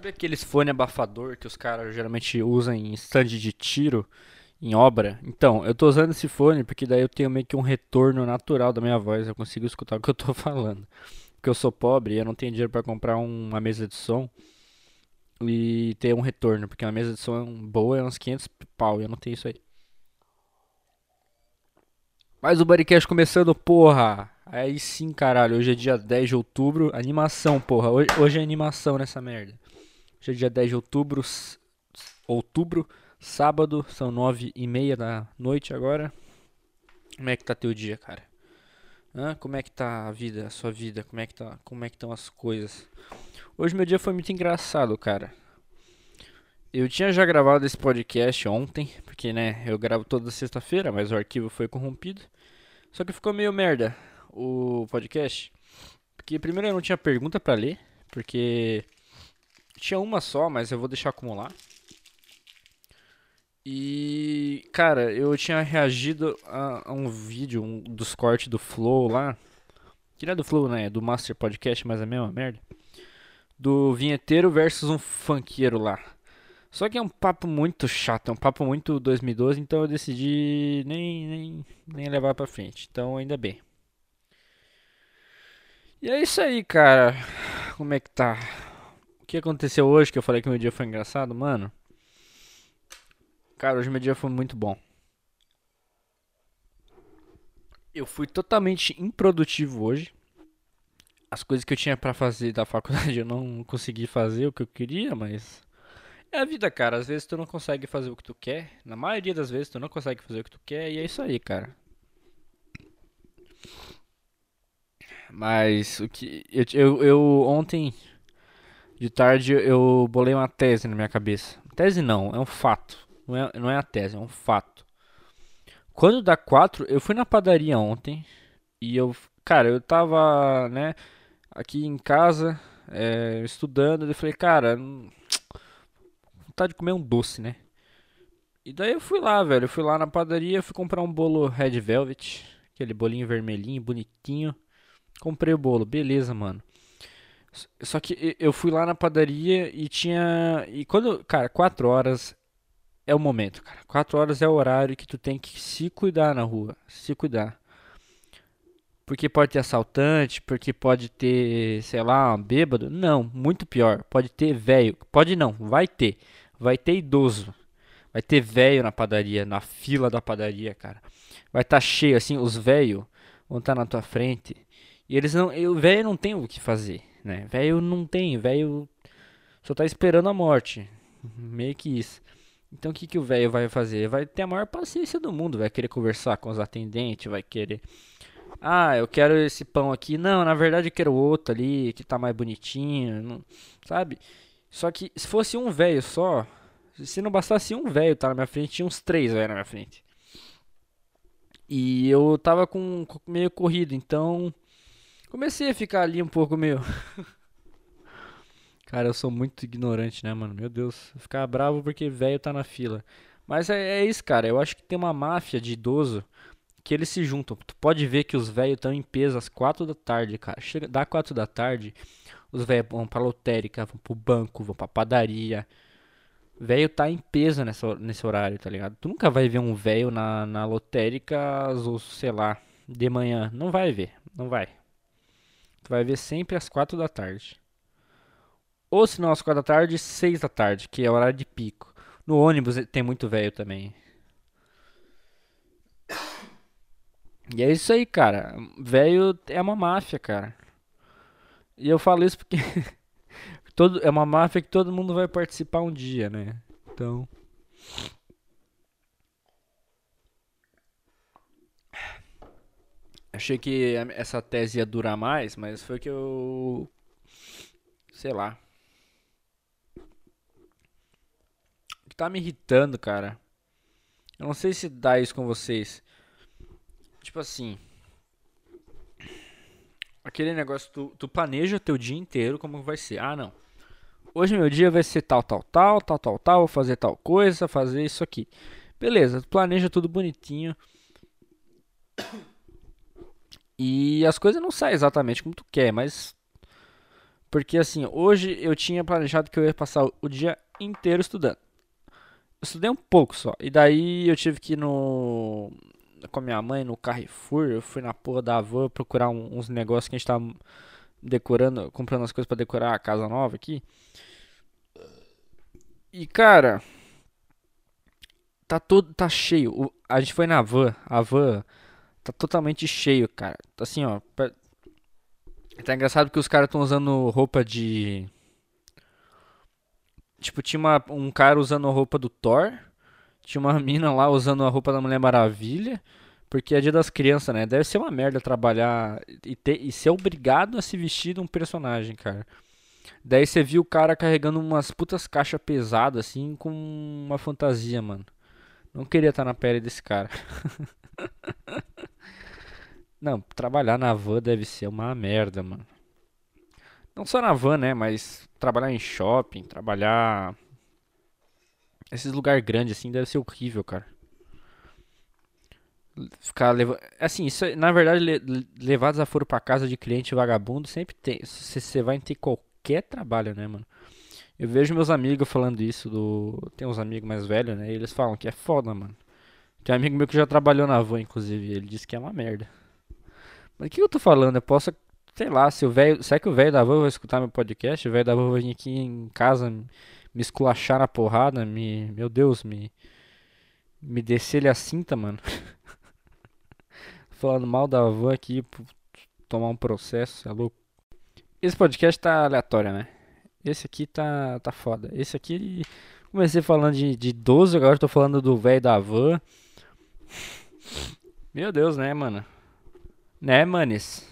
Sabe aqueles fone abafador que os caras geralmente usam em stand de tiro, em obra? Então, eu tô usando esse fone porque daí eu tenho meio que um retorno natural da minha voz, eu consigo escutar o que eu tô falando. Porque eu sou pobre e eu não tenho dinheiro para comprar uma mesa de som e ter um retorno, porque uma mesa de som boa é uns 500 pau e eu não tenho isso aí. Mas o Bodycast começando, porra! Aí sim, caralho, hoje é dia 10 de outubro, animação, porra. Hoje é animação nessa merda. Hoje é dia 10 de outubro, outubro, sábado, são 9 e meia da noite agora. Como é que tá teu dia, cara? Hã? Como é que tá a vida, a sua vida? Como é que tá, como é que estão as coisas? Hoje meu dia foi muito engraçado, cara. Eu tinha já gravado esse podcast ontem, porque né, eu gravo toda sexta-feira, mas o arquivo foi corrompido. Só que ficou meio merda o podcast. Porque primeiro eu não tinha pergunta para ler, porque tinha uma só, mas eu vou deixar acumular. E, cara, eu tinha reagido a, a um vídeo um, dos cortes do Flow lá. Que não é do Flow, né? É do Master Podcast, mas é a mesma merda. Do vinheteiro versus um funkeiro lá. Só que é um papo muito chato, é um papo muito 2012, então eu decidi nem, nem, nem levar pra frente. Então, ainda bem. E é isso aí, cara. Como é que tá? Que aconteceu hoje que eu falei que meu dia foi engraçado, mano? Cara, hoje meu dia foi muito bom. Eu fui totalmente improdutivo hoje. As coisas que eu tinha para fazer da faculdade eu não consegui fazer o que eu queria, mas é a vida, cara. Às vezes tu não consegue fazer o que tu quer. Na maioria das vezes tu não consegue fazer o que tu quer e é isso aí, cara. Mas o que eu, eu, eu ontem de tarde eu bolei uma tese na minha cabeça. Tese não, é um fato. Não é, não é a tese, é um fato. Quando dá 4, eu fui na padaria ontem e eu, cara, eu tava, né, aqui em casa, é, estudando, eu falei, cara, vontade de comer um doce, né? E daí eu fui lá, velho, eu fui lá na padaria, fui comprar um bolo Red Velvet, aquele bolinho vermelhinho, bonitinho. Comprei o bolo, beleza, mano. Só que eu fui lá na padaria e tinha. E quando. Cara, 4 horas é o momento, cara. 4 horas é o horário que tu tem que se cuidar na rua. Se cuidar. Porque pode ter assaltante, porque pode ter, sei lá, um bêbado. Não, muito pior. Pode ter velho. Pode não, vai ter. Vai ter idoso. Vai ter velho na padaria, na fila da padaria, cara. Vai estar tá cheio, assim, os velhos vão estar tá na tua frente. E eles não. O velho não tem o que fazer né? Velho não tem, velho só tá esperando a morte. Meio que isso. Então o que, que o velho vai fazer? Vai ter a maior paciência do mundo, vai querer conversar com os atendentes, vai querer. Ah, eu quero esse pão aqui. Não, na verdade eu quero outro ali, que tá mais bonitinho, não... sabe? Só que se fosse um velho só, se não bastasse um velho tá na minha frente, tinha uns três velhos na minha frente. E eu tava com meio corrido, então Comecei a ficar ali um pouco meio. Cara, eu sou muito ignorante, né, mano? Meu Deus. Ficar bravo porque velho tá na fila. Mas é, é, isso, cara. Eu acho que tem uma máfia de idoso que eles se juntam. Tu pode ver que os velhos estão em peso às quatro da tarde, cara. Chega, dá quatro da tarde, os velhos vão pra lotérica, vão pro banco, vão pra padaria. Velho tá em peso nessa, nesse horário, tá ligado? Tu nunca vai ver um velho na, na lotérica, ou sei lá, de manhã. Não vai ver, não vai. Vai ver sempre às 4 da tarde. Ou se não às 4 da tarde, 6 da tarde, que é o horário de pico. No ônibus tem muito velho também. E é isso aí, cara. Velho é uma máfia, cara. E eu falo isso porque todo, é uma máfia que todo mundo vai participar um dia, né? Então. Achei que essa tese ia durar mais, mas foi que eu. Sei lá. O que tá me irritando, cara. Eu não sei se dá isso com vocês. Tipo assim. Aquele negócio, tu, tu planeja teu dia inteiro como vai ser. Ah, não. Hoje meu dia vai ser tal, tal, tal, tal, tal, tal. Vou fazer tal coisa, fazer isso aqui. Beleza, tu planeja tudo bonitinho. E as coisas não saem exatamente como tu quer, mas Porque assim, hoje eu tinha planejado que eu ia passar o dia inteiro estudando. Eu estudei um pouco só. E daí eu tive que ir no. Com a minha mãe no Carrefour. Eu fui na porra da van procurar uns negócios que a gente tava decorando, comprando as coisas para decorar a casa nova aqui. E cara, tá todo tá cheio. A gente foi na van, a van tá totalmente cheio, cara. Assim, ó, Tá engraçado que os caras estão usando roupa de. Tipo, tinha uma, um cara usando a roupa do Thor. Tinha uma mina lá usando a roupa da Mulher Maravilha. Porque é dia das crianças, né? Deve ser uma merda trabalhar e, ter, e ser obrigado a se vestir de um personagem, cara. Daí você viu o cara carregando umas putas caixas pesadas, assim, com uma fantasia, mano. Não queria estar na pele desse cara. Não, trabalhar na van deve ser uma merda, mano. Não só na van, né? Mas trabalhar em shopping, trabalhar. Esses lugares grandes assim deve ser horrível, cara. Ficar levando. Assim, isso, na verdade, le... levar desaforo pra casa de cliente vagabundo sempre tem. Você vai ter qualquer trabalho, né, mano? Eu vejo meus amigos falando isso do. Tem uns amigos mais velhos, né? E eles falam que é foda, mano. Tem um amigo meu que já trabalhou na van, inclusive. Ele disse que é uma merda. Mas o que eu tô falando? Eu posso, sei lá, se o velho. Será que o velho da van vai escutar meu podcast? O velho da van vai vir aqui em casa me esculachar na porrada, me. Meu Deus, me. Me descer ele a cinta, mano. Falando mal da van aqui, tomar um processo, é louco. Esse podcast tá aleatório, né? Esse aqui tá, tá foda. Esse aqui. Comecei falando de, de 12, agora tô falando do velho da van. Meu Deus, né, mano? Né, manes?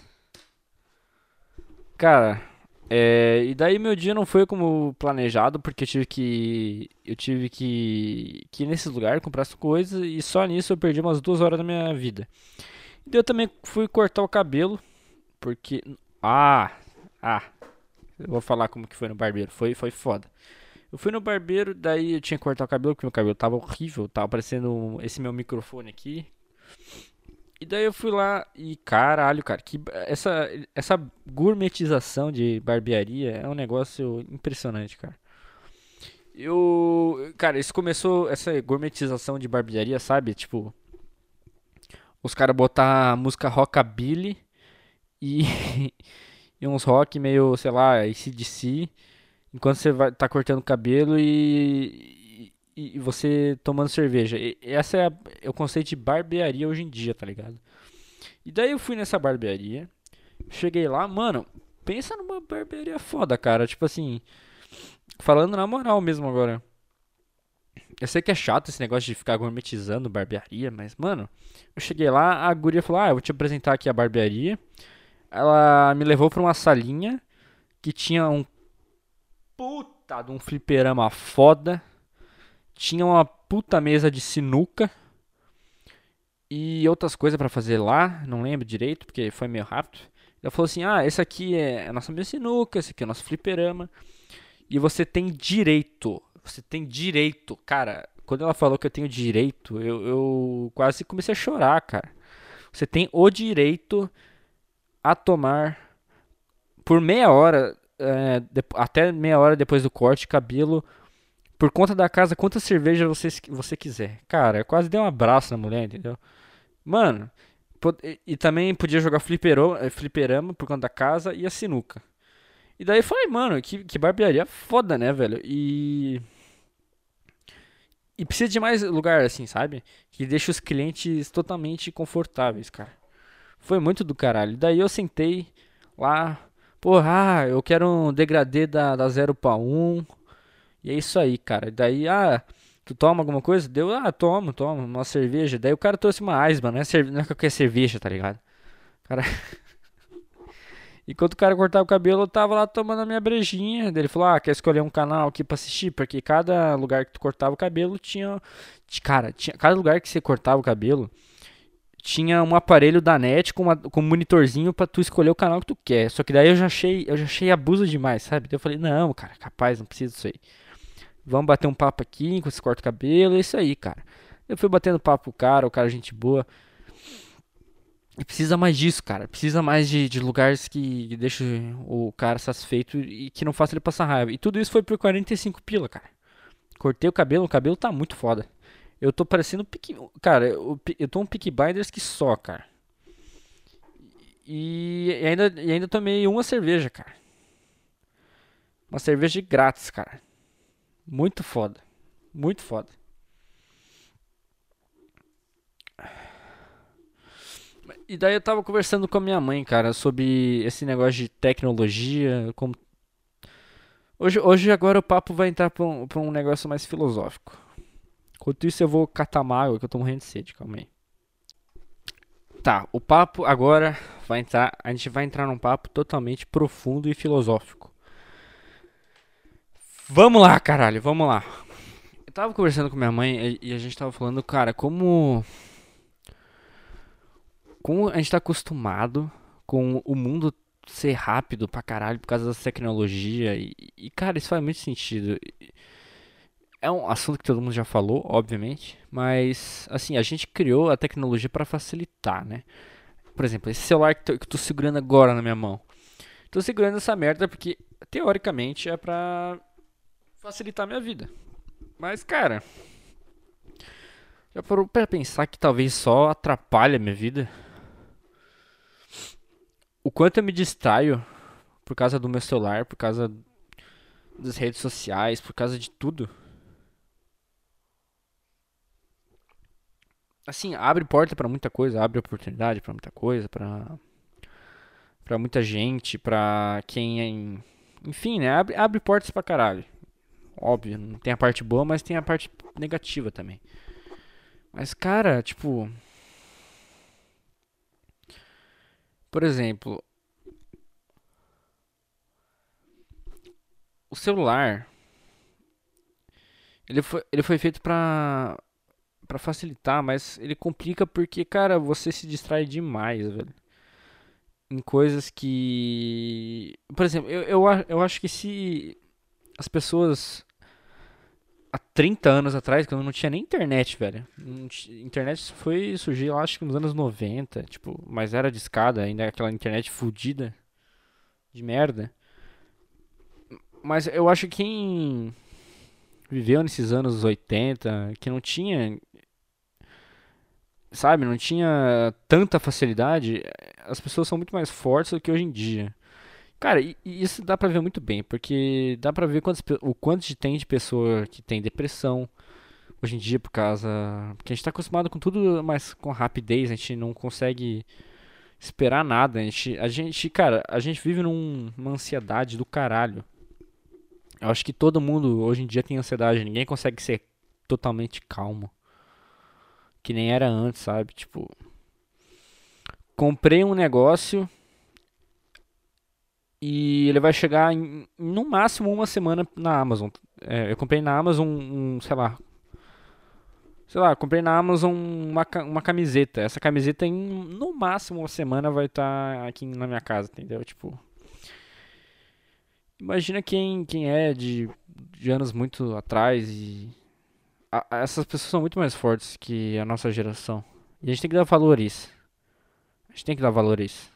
Cara, é, e daí meu dia não foi como planejado, porque eu tive que. Eu tive que, que ir nesse lugar, comprar as coisas, e só nisso eu perdi umas duas horas da minha vida. E eu também fui cortar o cabelo, porque. Ah! Ah! Eu vou falar como que foi no barbeiro. Foi, foi foda. Eu fui no barbeiro, daí eu tinha que cortar o cabelo, porque meu cabelo tava horrível, tava parecendo esse meu microfone aqui. E daí eu fui lá e caralho, cara, que essa essa gourmetização de barbearia é um negócio impressionante, cara. Eu, cara, isso começou essa gourmetização de barbearia, sabe? Tipo, os caras botar música rockabilly e e uns rock meio, sei lá, ACDC, enquanto você vai tá cortando o cabelo e e, você tomando cerveja. E, essa é, a, é o conceito de barbearia hoje em dia, tá ligado? E daí eu fui nessa barbearia, cheguei lá, mano, pensa numa barbearia foda, cara. Tipo assim, falando na moral mesmo agora. Eu sei que é chato esse negócio de ficar gourmetizando barbearia, mas, mano, eu cheguei lá, a guria falou: Ah, eu vou te apresentar aqui a barbearia. Ela me levou pra uma salinha que tinha um puta de um fliperama foda tinha uma puta mesa de sinuca e outras coisas para fazer lá, não lembro direito, porque foi meio rápido. Ela falou assim: "Ah, esse aqui é a nossa mesa de sinuca, esse aqui é o nosso fliperama. E você tem direito, você tem direito, cara. Quando ela falou que eu tenho direito, eu, eu quase comecei a chorar, cara. Você tem o direito a tomar por meia hora, é, até meia hora depois do corte, cabelo por conta da casa, quantas cervejas você, você quiser. Cara, eu quase dei um abraço na mulher, entendeu? Mano, e, e também podia jogar fliperama, eh, fliperama por conta da casa e a sinuca. E daí eu falei, mano, que, que barbearia foda, né, velho? E. E precisa de mais lugar assim, sabe? Que deixa os clientes totalmente confortáveis, cara. Foi muito do caralho. Daí eu sentei lá, porra, ah, eu quero um degradê da, da 0 para 1. E é isso aí, cara. Daí, ah, tu toma alguma coisa? Deu, ah, tomo, tomo, uma cerveja. Daí o cara trouxe uma Aisba, não é, cerve... não é qualquer cerveja, tá ligado? Cara. Enquanto o cara cortava o cabelo, eu tava lá tomando a minha brejinha. Ele falou: Ah, quer escolher um canal aqui pra assistir? Porque cada lugar que tu cortava o cabelo tinha. Cara, tinha... cada lugar que você cortava o cabelo tinha um aparelho da net com, uma, com um monitorzinho para tu escolher o canal que tu quer. Só que daí eu já achei, eu já achei abuso demais, sabe? Daí eu falei, não, cara, capaz, não precisa disso aí. Vamos bater um papo aqui enquanto você corta o cabelo, é isso aí, cara. Eu fui batendo papo com o cara, o cara gente boa. E precisa mais disso, cara. Precisa mais de, de lugares que deixem o cara satisfeito e que não faça ele passar raiva. E tudo isso foi por 45 pila, cara. Cortei o cabelo, o cabelo tá muito foda. Eu tô parecendo pique. Cara, eu, eu tô um pick binders que só, cara. E, e, ainda, e ainda tomei uma cerveja, cara. Uma cerveja grátis, cara. Muito foda. Muito foda. E daí eu tava conversando com a minha mãe, cara, sobre esse negócio de tecnologia, como Hoje, hoje agora o papo vai entrar pra um, pra um negócio mais filosófico. Enquanto isso eu vou catar uma água que eu tô morrendo de sede, calma aí. Tá, o papo agora vai entrar, a gente vai entrar num papo totalmente profundo e filosófico. Vamos lá, caralho, vamos lá. Eu tava conversando com minha mãe e, e a gente tava falando, cara, como como a gente tá acostumado com o mundo ser rápido pra caralho por causa da tecnologia. E, e, cara, isso faz muito sentido. É um assunto que todo mundo já falou, obviamente, mas assim, a gente criou a tecnologia para facilitar, né? Por exemplo, esse celular que, eu tô segurando agora na minha mão. Tô segurando essa merda porque teoricamente é pra facilitar a minha vida. Mas, cara, já parou pra pensar que talvez só atrapalhe a minha vida? o quanto eu me distraio por causa do meu celular, por causa das redes sociais, por causa de tudo. Assim, abre porta para muita coisa, abre oportunidade para muita coisa, para para muita gente, para quem é, enfim, né, abre, abre portas para caralho. Óbvio, não tem a parte boa, mas tem a parte negativa também. Mas cara, tipo, Por exemplo, o celular ele foi, ele foi feito pra, pra facilitar, mas ele complica porque, cara, você se distrai demais, velho. Em coisas que. Por exemplo, eu, eu, eu acho que se as pessoas há 30 anos atrás, quando não tinha nem internet, velho. Internet foi surgir, acho que nos anos 90, tipo, mas era de escada, ainda aquela internet fodida de merda. Mas eu acho que quem viveu nesses anos 80, que não tinha sabe, não tinha tanta facilidade, as pessoas são muito mais fortes do que hoje em dia. Cara, e, e isso dá pra ver muito bem, porque dá pra ver quantos, o quanto tem de pessoa que tem depressão hoje em dia por causa. Porque a gente tá acostumado com tudo mais com rapidez, a gente não consegue esperar nada. A gente, a gente cara, a gente vive num, numa ansiedade do caralho. Eu acho que todo mundo hoje em dia tem ansiedade, ninguém consegue ser totalmente calmo. Que nem era antes, sabe? Tipo, comprei um negócio e ele vai chegar em, no máximo uma semana na Amazon. É, eu comprei na Amazon um, sei lá. Sei lá, comprei na Amazon uma, uma camiseta. Essa camiseta em no máximo uma semana vai estar tá aqui na minha casa, entendeu? Tipo. Imagina quem, quem é de, de anos muito atrás e. A, essas pessoas são muito mais fortes que a nossa geração. E a gente tem que dar valor a isso. A gente tem que dar valor a isso.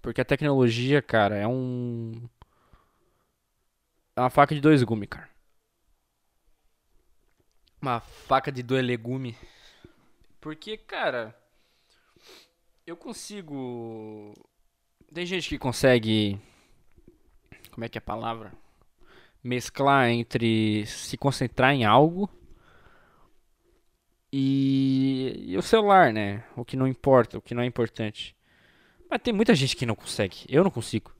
Porque a tecnologia, cara, é um. É uma faca de dois gumes, cara. Uma faca de dois legumes. Porque, cara. Eu consigo. Tem gente que consegue. Como é que é a palavra? Mesclar entre se concentrar em algo e, e o celular, né? O que não importa, o que não é importante. Mas tem muita gente que não consegue. Eu não consigo.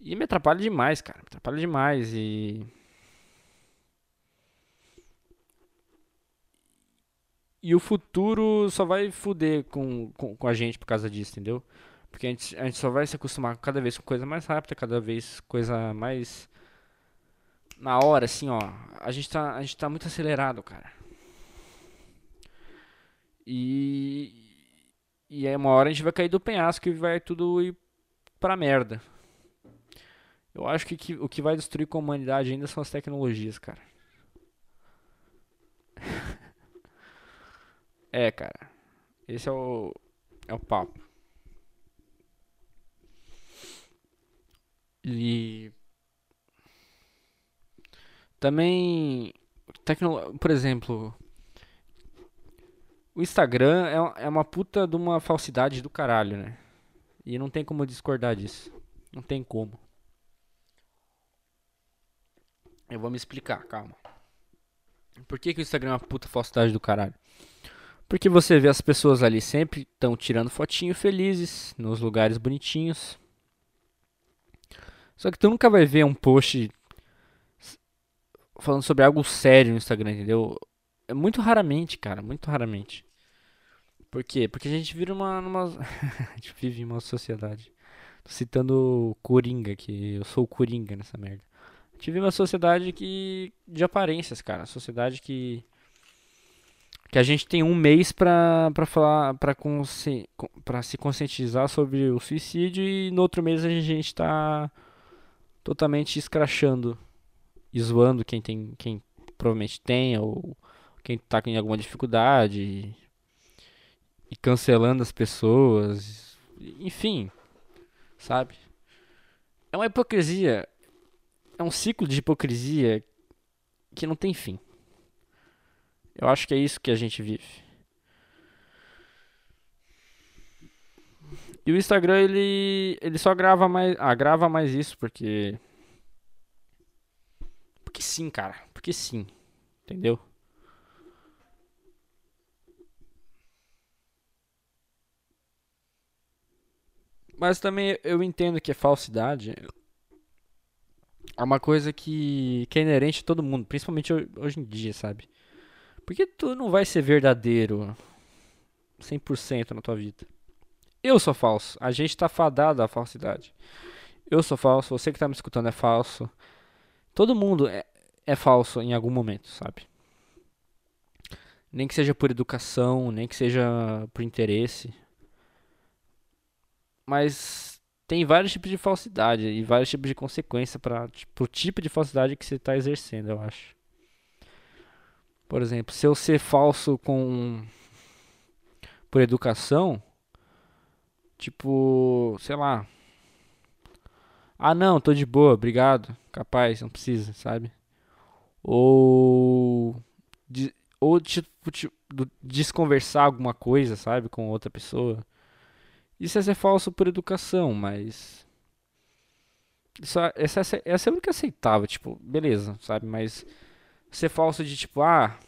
E me atrapalha demais, cara. Me atrapalha demais e. E o futuro só vai fuder com, com, com, a gente por causa disso, entendeu? Porque a gente, a gente só vai se acostumar cada vez com coisa mais rápida, cada vez coisa mais. Na hora, assim, ó. A gente tá, a gente tá muito acelerado, cara. E, e aí uma hora a gente vai cair do penhasco e vai tudo ir pra merda. Eu acho que, que o que vai destruir com a humanidade ainda são as tecnologias, cara. É, cara. Esse é o. É o papo. E. Também. Tecno... Por exemplo. O Instagram é, é uma puta de uma falsidade do caralho, né? E não tem como discordar disso. Não tem como. Eu vou me explicar, calma. Por que, que o Instagram é uma puta falsidade do caralho? Porque você vê as pessoas ali sempre estão tirando fotinho felizes, nos lugares bonitinhos. Só que tu nunca vai ver um post falando sobre algo sério no Instagram, entendeu? É muito raramente, cara, muito raramente. Por quê? Porque a gente vira uma. Numa... a gente vive em uma sociedade. Tô citando Coringa, que eu sou o Coringa nessa merda. A gente vive uma sociedade que. de aparências, cara. Sociedade que. Que a gente tem um mês pra, pra falar. Pra, consci... pra se conscientizar sobre o suicídio e no outro mês a gente tá totalmente escrachando e zoando quem tem. quem provavelmente tem, ou quem tá com alguma dificuldade e cancelando as pessoas, enfim, sabe? É uma hipocrisia, é um ciclo de hipocrisia que não tem fim. Eu acho que é isso que a gente vive. E o Instagram ele ele só grava mais, ah, grava mais isso porque porque sim, cara, porque sim. Entendeu? Mas também eu entendo que é falsidade. É uma coisa que, que é inerente a todo mundo, principalmente hoje em dia, sabe? Porque tu não vai ser verdadeiro 100% na tua vida. Eu sou falso. A gente tá fadado à falsidade. Eu sou falso, você que tá me escutando é falso. Todo mundo é, é falso em algum momento, sabe? Nem que seja por educação, nem que seja por interesse. Mas tem vários tipos de falsidade e vários tipos de consequência para o tipo de falsidade que você está exercendo, eu acho. Por exemplo, se eu ser falso com por educação, tipo, sei lá. Ah, não, tô de boa, obrigado. Capaz, não precisa, sabe? Ou de, ou tipo, desconversar alguma coisa, sabe, com outra pessoa. Isso é ser falso por educação, mas. Isso, essa, essa, essa é a única aceitável, tipo, beleza, sabe? Mas ser falso de tipo, ah.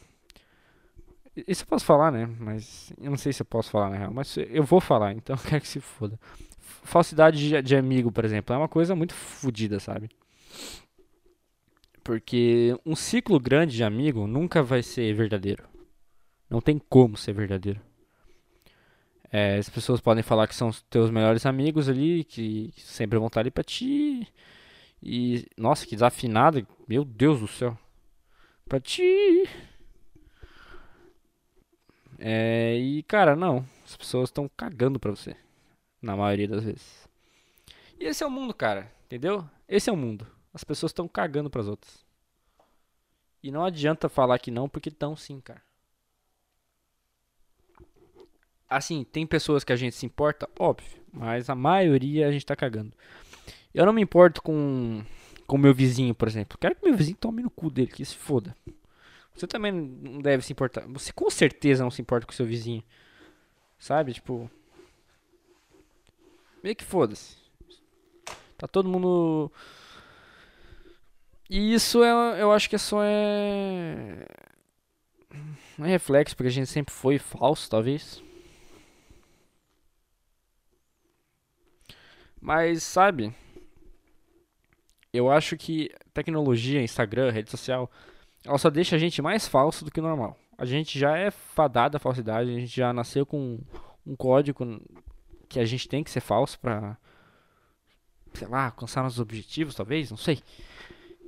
Isso eu posso falar, né? Mas eu não sei se eu posso falar na real, mas eu vou falar, então eu quero que se foda. Falsidade de, de amigo, por exemplo, é uma coisa muito fodida, sabe? Porque um ciclo grande de amigo nunca vai ser verdadeiro. Não tem como ser verdadeiro. É, as pessoas podem falar que são os teus melhores amigos ali, que sempre vão estar ali pra ti. E. Nossa, que desafinada. Meu Deus do céu. Pra ti. É, e cara, não. As pessoas estão cagando pra você. Na maioria das vezes. E esse é o mundo, cara. Entendeu? Esse é o mundo. As pessoas estão cagando pras outras. E não adianta falar que não, porque estão sim, cara assim, tem pessoas que a gente se importa, óbvio, mas a maioria a gente tá cagando. Eu não me importo com com meu vizinho, por exemplo. Quero que meu vizinho tome no cu dele, que se foda. Você também não deve se importar. Você com certeza não se importa com seu vizinho. Sabe? Tipo. Meio que foda-se. Tá todo mundo. E isso é, eu acho que é só é. É reflexo, porque a gente sempre foi falso, talvez. Mas, sabe? Eu acho que tecnologia, Instagram, rede social, ela só deixa a gente mais falso do que normal. A gente já é fadado à falsidade, a gente já nasceu com um código que a gente tem que ser falso pra, sei lá, alcançar nossos objetivos, talvez, não sei.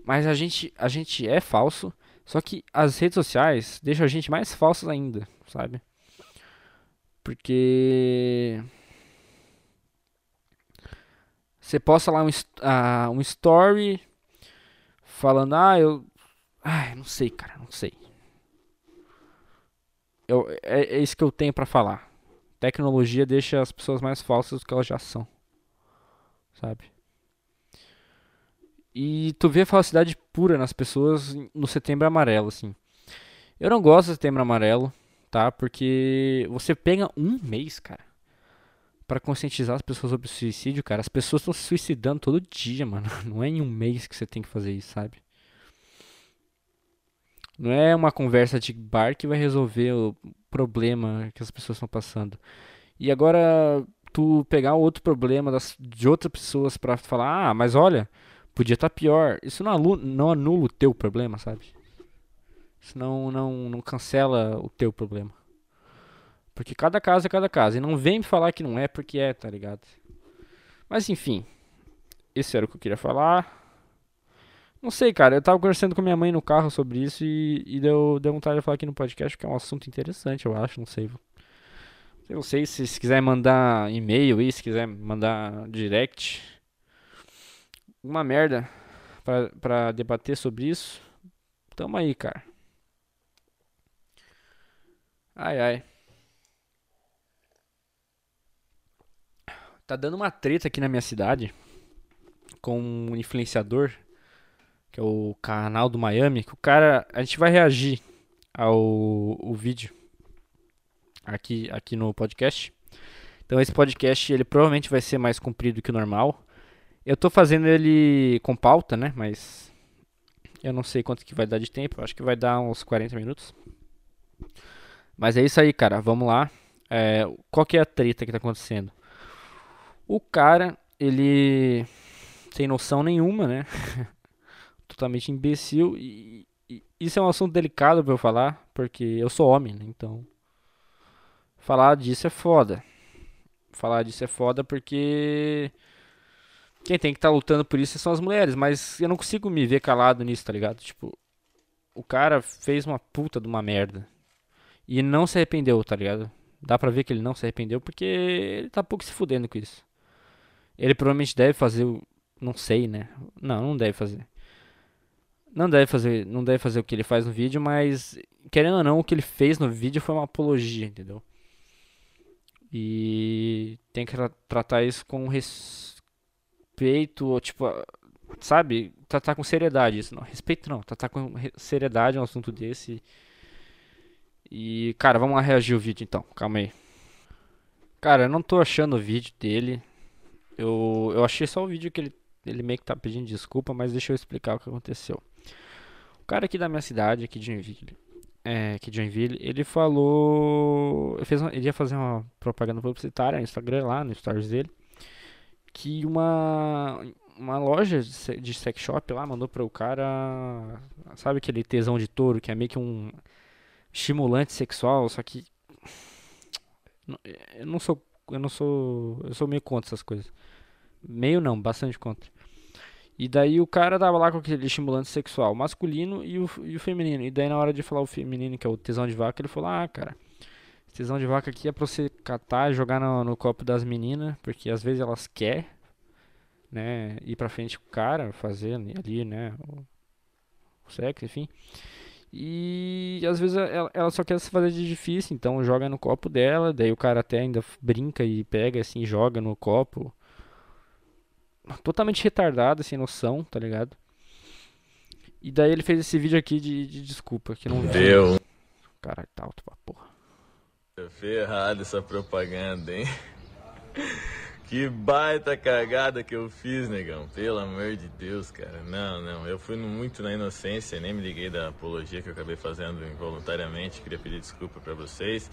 Mas a gente, a gente é falso, só que as redes sociais deixam a gente mais falsos ainda, sabe? Porque você posta lá um, uh, um story falando, ah, eu. Ai, não sei, cara, não sei. eu, é, é isso que eu tenho para falar. Tecnologia deixa as pessoas mais falsas do que elas já são. Sabe? E tu vê a falsidade pura nas pessoas no setembro amarelo, assim. Eu não gosto do setembro amarelo, tá? Porque você pega um mês, cara, para conscientizar as pessoas sobre o suicídio, cara. As pessoas estão se suicidando todo dia, mano. Não é em um mês que você tem que fazer isso, sabe? Não é uma conversa de bar que vai resolver o problema que as pessoas estão passando. E agora tu pegar outro problema das, de outras pessoas para falar, ah, mas olha, podia estar tá pior. Isso não, não anula o teu problema, sabe? Isso não, não, não cancela o teu problema. Porque cada caso é cada caso. E não vem me falar que não é porque é, tá ligado? Mas enfim. Esse era o que eu queria falar. Não sei, cara. Eu tava conversando com minha mãe no carro sobre isso e, e deu, deu vontade de falar aqui no podcast, que é um assunto interessante, eu acho. Não sei. Eu não sei se, se quiser mandar e-mail aí, se quiser mandar direct. Uma merda pra, pra debater sobre isso. Tamo aí, cara. Ai, ai. Tá dando uma treta aqui na minha cidade com um influenciador que é o canal do Miami, que o cara, a gente vai reagir ao vídeo aqui aqui no podcast. Então esse podcast ele provavelmente vai ser mais comprido que o normal. Eu tô fazendo ele com pauta, né? Mas eu não sei quanto que vai dar de tempo. Acho que vai dar uns 40 minutos. Mas é isso aí, cara. Vamos lá. É, qual que é a treta que tá acontecendo? O cara, ele sem noção nenhuma, né? totalmente imbecil. E, e, isso é um assunto delicado para eu falar, porque eu sou homem, né? Então, falar disso é foda. Falar disso é foda porque quem tem que estar tá lutando por isso são as mulheres, mas eu não consigo me ver calado nisso, tá ligado? Tipo, o cara fez uma puta de uma merda. E não se arrependeu, tá ligado? Dá pra ver que ele não se arrependeu porque ele tá pouco se fudendo com isso. Ele provavelmente deve fazer, não sei, né? Não, não deve fazer. Não deve fazer, não deve fazer o que ele faz no vídeo, mas querendo ou não, o que ele fez no vídeo foi uma apologia, entendeu? E tem que tra tratar isso com respeito, tipo, sabe? Tratar com seriedade isso, não. Respeito não, tratar com seriedade um assunto desse. E, cara, vamos lá reagir o vídeo então. Calma aí. Cara, eu não tô achando o vídeo dele. Eu, eu achei só o vídeo que ele, ele meio que tá pedindo desculpa, mas deixa eu explicar o que aconteceu. O cara aqui da minha cidade, aqui de Joinville, é, aqui de Joinville, ele falou. Ele, fez uma, ele ia fazer uma propaganda publicitária no Instagram lá, no stories dele. Que uma, uma loja de, de sex shop lá mandou para o cara. Sabe aquele tesão de touro, que é meio que um estimulante sexual, só que. Eu não sou. Eu não sou. Eu sou meio contra essas coisas. Meio não, bastante contra. E daí o cara tava lá com aquele estimulante sexual masculino e o, e o feminino. E daí na hora de falar o feminino, que é o tesão de vaca, ele falou: Ah, cara, tesão de vaca aqui é pra você catar e jogar no, no copo das meninas, porque às vezes elas querem, né, ir pra frente com o cara, fazer ali, né, o, o sexo, enfim. E às vezes ela, ela, só quer se fazer de difícil, então joga no copo dela, daí o cara até ainda brinca e pega assim, joga no copo totalmente retardado, sem noção, tá ligado? E daí ele fez esse vídeo aqui de, de desculpa, que não Deu. Caralho, tá alto pra porra. Eu fiz errado essa propaganda, hein? Que baita cagada que eu fiz, negão. Pelo amor de Deus, cara. Não, não. Eu fui muito na inocência, nem me liguei da apologia que eu acabei fazendo involuntariamente. Queria pedir desculpa para vocês.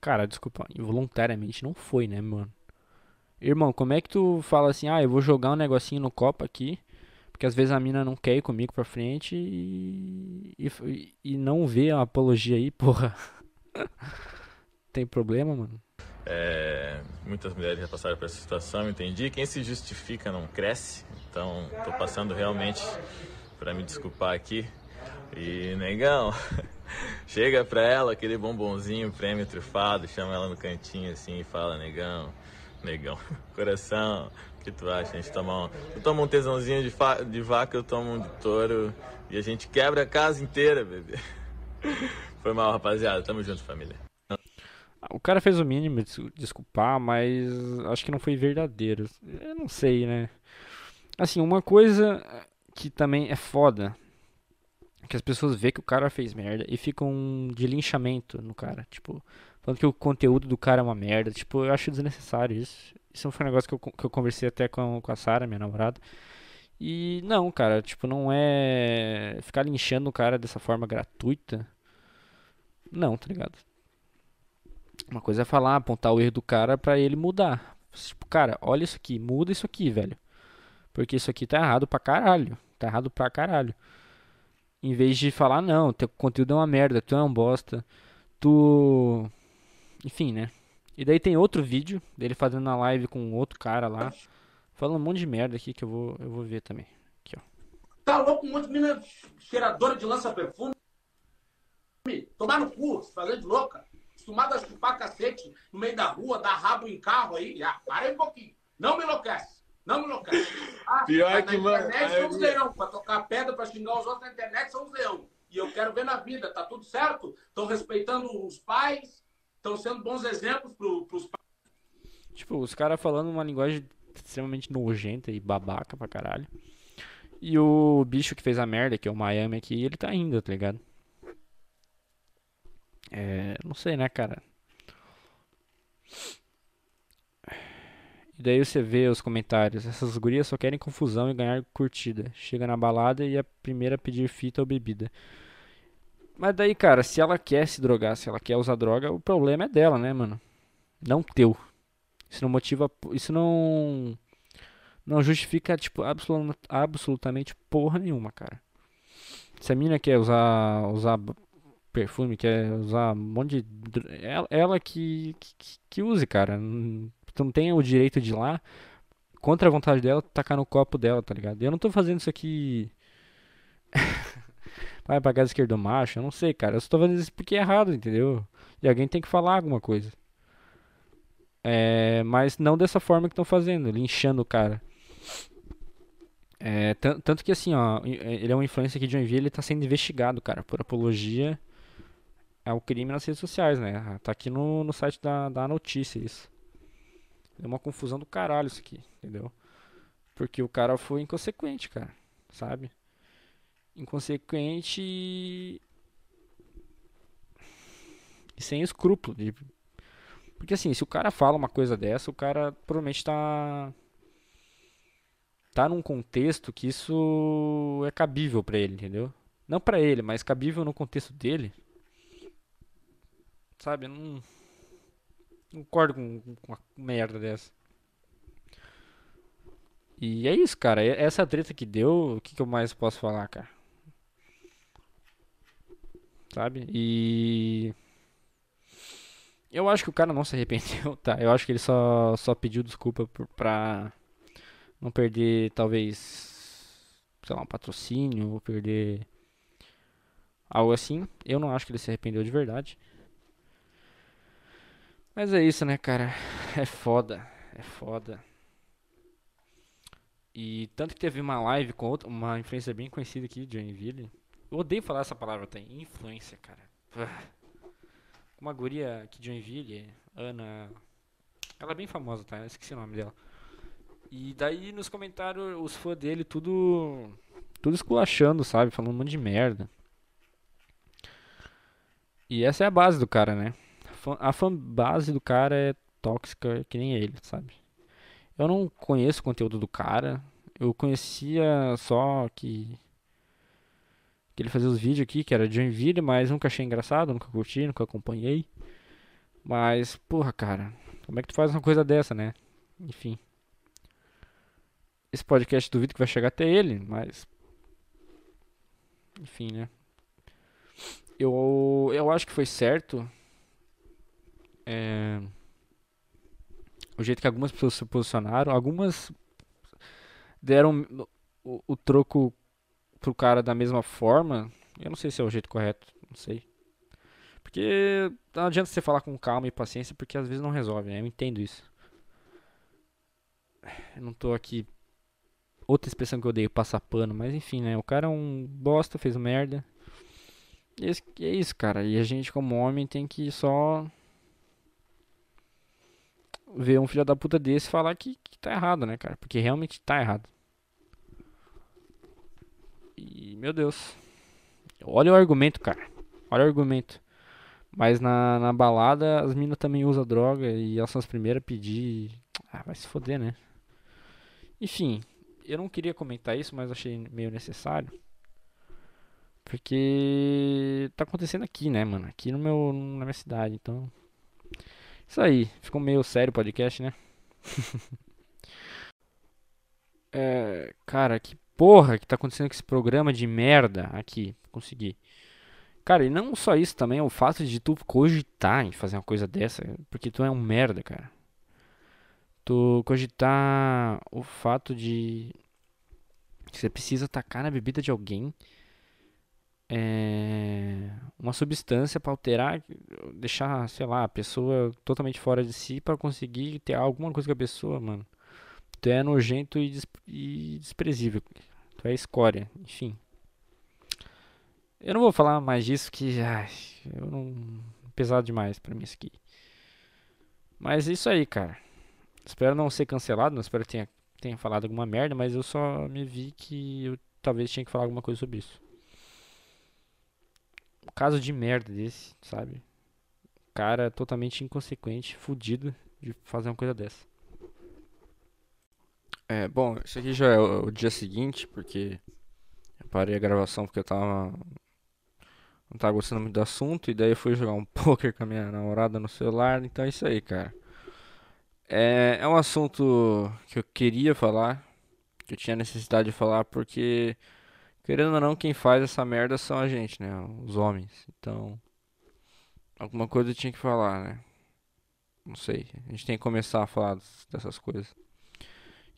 Cara, desculpa, involuntariamente não foi, né, mano? Irmão, como é que tu fala assim, ah, eu vou jogar um negocinho no copo aqui, porque às vezes a mina não quer ir comigo pra frente e, e, e não vê a apologia aí, porra. Tem problema, mano? É, muitas mulheres já passaram por essa situação, entendi. Quem se justifica não cresce, então tô passando realmente para me desculpar aqui. E negão, chega pra ela aquele bombonzinho, prêmio trufado, chama ela no cantinho assim e fala, negão, negão. Coração, o que tu acha? A gente toma um, tu toma um tesãozinho de, de vaca, eu tomo um de touro e a gente quebra a casa inteira, bebê. Foi mal, rapaziada. Tamo junto, família. O cara fez o mínimo de desculpar, mas acho que não foi verdadeiro. Eu não sei, né? Assim, uma coisa que também é foda. Que as pessoas vê que o cara fez merda e ficam de linchamento no cara. Tipo, falando que o conteúdo do cara é uma merda. Tipo, eu acho desnecessário isso. Isso foi um negócio que eu, que eu conversei até com, com a Sara, minha namorada. E não, cara, tipo, não é ficar linchando o cara dessa forma gratuita. Não, tá ligado? Uma coisa é falar, apontar o erro do cara pra ele mudar. Tipo, cara, olha isso aqui, muda isso aqui, velho. Porque isso aqui tá errado pra caralho. Tá errado pra caralho. Em vez de falar, não, teu conteúdo é uma merda, tu é um bosta. Tu. Enfim, né? E daí tem outro vídeo dele fazendo a live com outro cara lá. Falando um monte de merda aqui que eu vou, eu vou ver também. Aqui, ó. Tá louco, um monte de mina cheiradora de lança-perfume. Tomar no cu, se fazer de louca. Acostumado a chupar cacete no meio da rua, dar rabo em carro aí. Ah, para aí um pouquinho. Não me enlouquece. Não me enlouquece. Ah, Pior que, na internet mano, são os leão. Pra tocar pedra, pra xingar os outros na internet são os leão. E eu quero ver na vida. Tá tudo certo? Estão respeitando os pais. Estão sendo bons exemplos pros pais. Tipo, os caras falando uma linguagem extremamente nojenta e babaca pra caralho. E o bicho que fez a merda, que é o Miami aqui, ele tá indo, tá ligado? É. Não sei, né, cara? E daí você vê os comentários. Essas gurias só querem confusão e ganhar curtida. Chega na balada e a primeira a pedir fita ou bebida. Mas daí, cara, se ela quer se drogar, se ela quer usar droga, o problema é dela, né, mano? Não teu. Isso não motiva. Isso não. Não justifica, tipo, absolut, absolutamente porra nenhuma, cara. Se a mina quer usar. usar perfume, quer usar um monte de. Ela, ela que, que, que use, cara. Tu não tem o direito de ir lá, contra a vontade dela, tacar no copo dela, tá ligado? Eu não tô fazendo isso aqui. Vai pagar esquerdo macho, eu não sei, cara. Eu só tô fazendo isso porque é errado, entendeu? E alguém tem que falar alguma coisa. É, mas não dessa forma que estão fazendo, linchando o cara. É, tanto que assim, ó, ele é um influencer aqui de Joinville, ele tá sendo investigado, cara, por apologia ao crime nas redes sociais, né? Tá aqui no, no site da, da notícia isso. É uma confusão do caralho isso aqui, entendeu? Porque o cara foi inconsequente, cara, sabe? Inconsequente e, sem escrúpulo. Porque assim, se o cara fala uma coisa dessa, o cara provavelmente tá tá num contexto que isso é cabível para ele, entendeu? Não para ele, mas cabível no contexto dele. Sabe, não não concordo com, com uma merda dessa. E é isso, cara. Essa treta que deu, o que, que eu mais posso falar, cara? Sabe? E. Eu acho que o cara não se arrependeu, tá? Eu acho que ele só, só pediu desculpa por, pra não perder, talvez, sei lá, um patrocínio, ou perder algo assim. Eu não acho que ele se arrependeu de verdade. Mas é isso, né, cara? É foda. É foda. E tanto que teve uma live com outra, uma influência bem conhecida aqui Joinville. Eu odeio falar essa palavra, tem influência, cara. Uma guria aqui de Joinville, Ana. Ela é bem famosa, tá? Eu esqueci o nome dela. E daí nos comentários os fãs dele tudo. Tudo esculachando, sabe? Falando um monte de merda. E essa é a base do cara, né? a fanbase do cara é tóxica que nem ele, sabe? Eu não conheço o conteúdo do cara. Eu conhecia só que. Que ele fazia os vídeos aqui, que era de Joinville, mas nunca achei engraçado, nunca curti, nunca acompanhei. Mas, porra, cara, como é que tu faz uma coisa dessa, né? Enfim. Esse podcast duvido que vai chegar até ele, mas. Enfim, né? Eu, eu acho que foi certo é, o jeito que algumas pessoas se posicionaram, algumas deram o, o troco pro cara da mesma forma. Eu não sei se é o jeito correto, não sei. Porque não adianta você falar com calma e paciência, porque às vezes não resolve, né? Eu entendo isso. Eu não tô aqui. Outra expressão que eu odeio, passar pano, mas enfim, né? O cara é um bosta, fez merda. E é isso, cara. E a gente, como homem, tem que só ver um filho da puta desse falar que, que tá errado, né, cara? Porque realmente tá errado. E, meu Deus. Olha o argumento, cara. Olha o argumento. Mas na, na balada as minas também usam droga e elas são as primeiras a pedir. Ah, vai se foder, né? Enfim, eu não queria comentar isso, mas achei meio necessário. Porque tá acontecendo aqui, né, mano? Aqui no meu, na minha cidade, então. Isso aí, ficou meio sério o podcast, né? é, cara, que porra que tá acontecendo com esse programa de merda aqui? Consegui. Cara, e não só isso também, é o fato de tu cogitar em fazer uma coisa dessa, porque tu é um merda, cara. Tu cogitar o fato de você precisa tacar na bebida de alguém é, uma substância para alterar, deixar, sei lá, a pessoa totalmente fora de si para conseguir ter alguma coisa com a pessoa, mano. Tu é nojento e desprezível. Tu é escória, enfim. Eu não vou falar mais disso que ai, eu não pesado demais para mim isso aqui. Mas é isso aí, cara. Espero não ser cancelado, não espero que tenha, tenha falado alguma merda, mas eu só me vi que eu talvez tinha que falar alguma coisa sobre isso. Um caso de merda desse, sabe? Cara totalmente inconsequente, fudido de fazer uma coisa dessa. É, bom, isso aqui já é o, o dia seguinte, porque eu parei a gravação porque eu tava não tava gostando muito do assunto, e daí eu fui jogar um poker com a minha namorada no celular, então é isso aí, cara. É, é um assunto que eu queria falar, que eu tinha necessidade de falar, porque, querendo ou não, quem faz essa merda são a gente, né? Os homens. Então, alguma coisa eu tinha que falar, né? Não sei. A gente tem que começar a falar dessas coisas.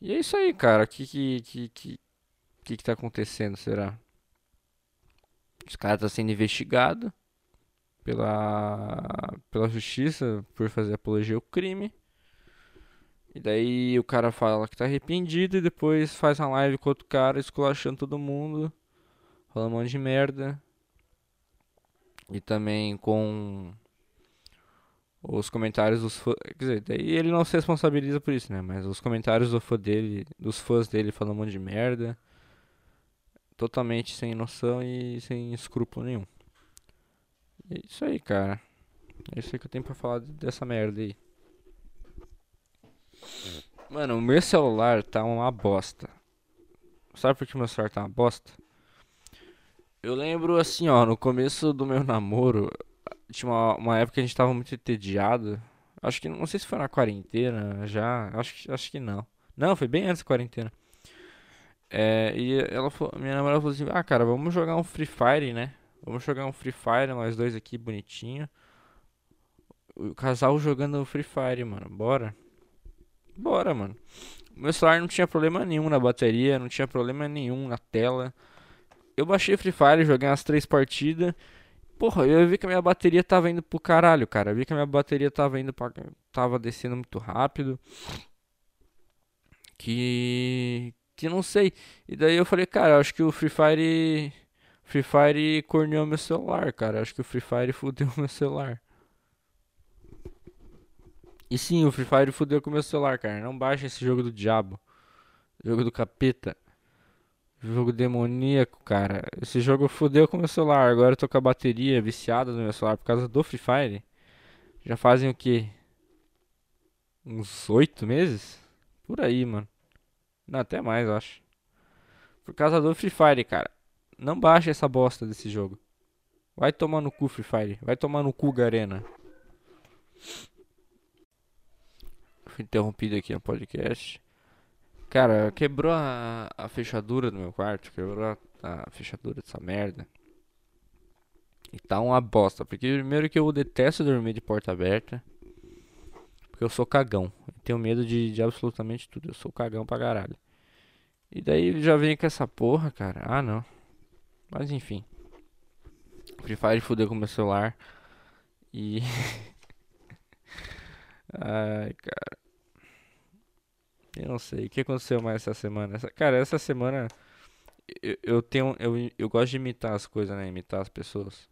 E é isso aí, cara. O que que, que, que, que, que tá acontecendo, será? Os caras estão tá sendo investigados pela, pela justiça por fazer apologia ao crime. E daí o cara fala que tá arrependido e depois faz uma live com outro cara esculachando todo mundo. Falando um monte de merda. E também com os comentários dos fãs. Quer dizer, daí ele não se responsabiliza por isso, né? Mas os comentários do fã dele, dos fãs dele falando um monte de merda totalmente sem noção e sem escrúpulo nenhum. é isso aí, cara. É isso aí que eu tenho pra falar dessa merda aí. Mano, o meu celular tá uma bosta. Sabe por que meu celular tá uma bosta? Eu lembro assim, ó, no começo do meu namoro, tinha uma, uma época que a gente tava muito entediado. Acho que não sei se foi na quarentena já, acho, acho que não. Não, foi bem antes da quarentena. É, e ela falou, minha namorada falou assim: Ah, cara, vamos jogar um Free Fire, né? Vamos jogar um Free Fire, nós dois aqui bonitinho. O casal jogando Free Fire, mano. Bora. Bora, mano. Meu celular não tinha problema nenhum na bateria, não tinha problema nenhum na tela. Eu baixei Free Fire, joguei umas três partidas. Porra, eu vi que a minha bateria tava indo pro caralho, cara. Eu vi que a minha bateria tava indo pra... tava descendo muito rápido. Que que não sei. E daí eu falei, cara, acho que o Free Fire. Free Fire corneou meu celular, cara. Acho que o Free Fire fudeu meu celular. E sim, o Free Fire fudeu com meu celular, cara. Não baixa esse jogo do diabo. Jogo do capeta. Jogo demoníaco, cara. Esse jogo fudeu com meu celular. Agora eu tô com a bateria viciada no meu celular por causa do Free Fire. Já fazem o que? Uns oito meses? Por aí, mano. Não, até mais, eu acho. Por causa do Free Fire, cara. Não baixe essa bosta desse jogo. Vai tomar no cu, Free Fire. Vai tomar no cu, Garena. Fui interrompido aqui no podcast. Cara, quebrou a, a fechadura do meu quarto. Quebrou a, a fechadura dessa merda. E tá uma bosta. Porque primeiro que eu detesto dormir de porta aberta. Porque eu sou cagão. Eu tenho medo de, de absolutamente tudo. Eu sou cagão pra caralho. E daí já vem com essa porra, cara. Ah, não. Mas enfim. Free Fire fudeu com meu celular. E. Ai, cara. Eu não sei. O que aconteceu mais essa semana? Essa, cara, essa semana. Eu, eu tenho. Eu, eu gosto de imitar as coisas, né? Imitar as pessoas.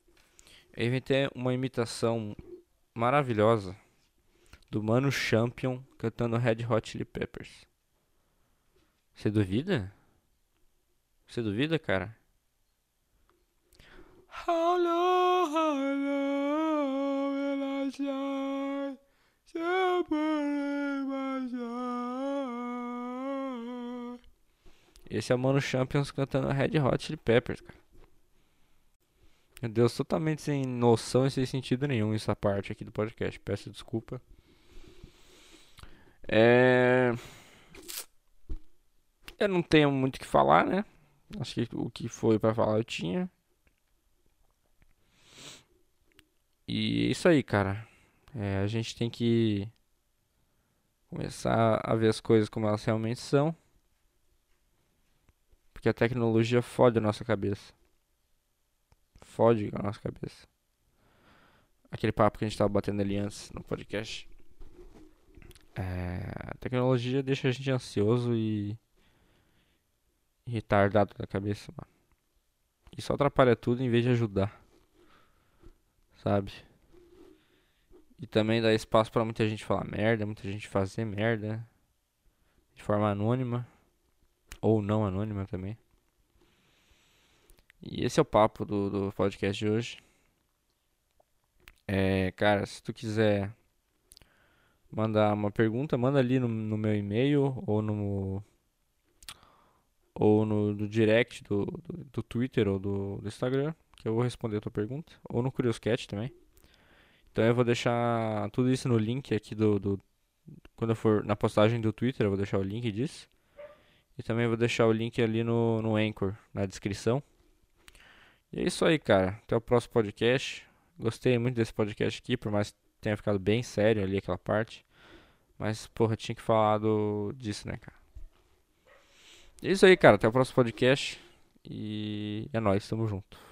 Eu inventei uma imitação maravilhosa do Mano Champion cantando Red Hot Chili Peppers. Você duvida? Você duvida, cara? Hello, hello, will I shine? Esse é o Mano Champions cantando Red Hot Chili Peppers, cara. Meu Deus, totalmente sem noção e sem sentido nenhum essa parte aqui do podcast. Peço desculpa. É... Eu não tenho muito o que falar, né? Acho que o que foi para falar eu tinha. E é isso aí, cara. É, a gente tem que começar a ver as coisas como elas realmente são. Porque a tecnologia fode a nossa cabeça. Fode a nossa cabeça. Aquele papo que a gente tava batendo ali antes no podcast. É, a tecnologia deixa a gente ansioso e retardado da cabeça, mano. E só atrapalha tudo em vez de ajudar. Sabe? E também dá espaço para muita gente falar merda, muita gente fazer merda. De forma anônima. Ou não anônima também. E esse é o papo do, do podcast de hoje. É, cara, se tu quiser mandar uma pergunta, manda ali no, no meu e-mail ou no ou no, no direct do, do, do, Twitter ou do, do Instagram, que eu vou responder a tua pergunta, ou no Curioscat também. Então eu vou deixar tudo isso no link aqui do, do quando eu for na postagem do Twitter, eu vou deixar o link disso. E também vou deixar o link ali no, no Anchor, na descrição. E é isso aí, cara. Até o próximo podcast. Gostei muito desse podcast aqui, por mais que tenha ficado bem sério ali aquela parte. Mas, porra, tinha que falar do, disso, né, cara? É isso aí, cara. Até o próximo podcast. E é nóis, tamo junto.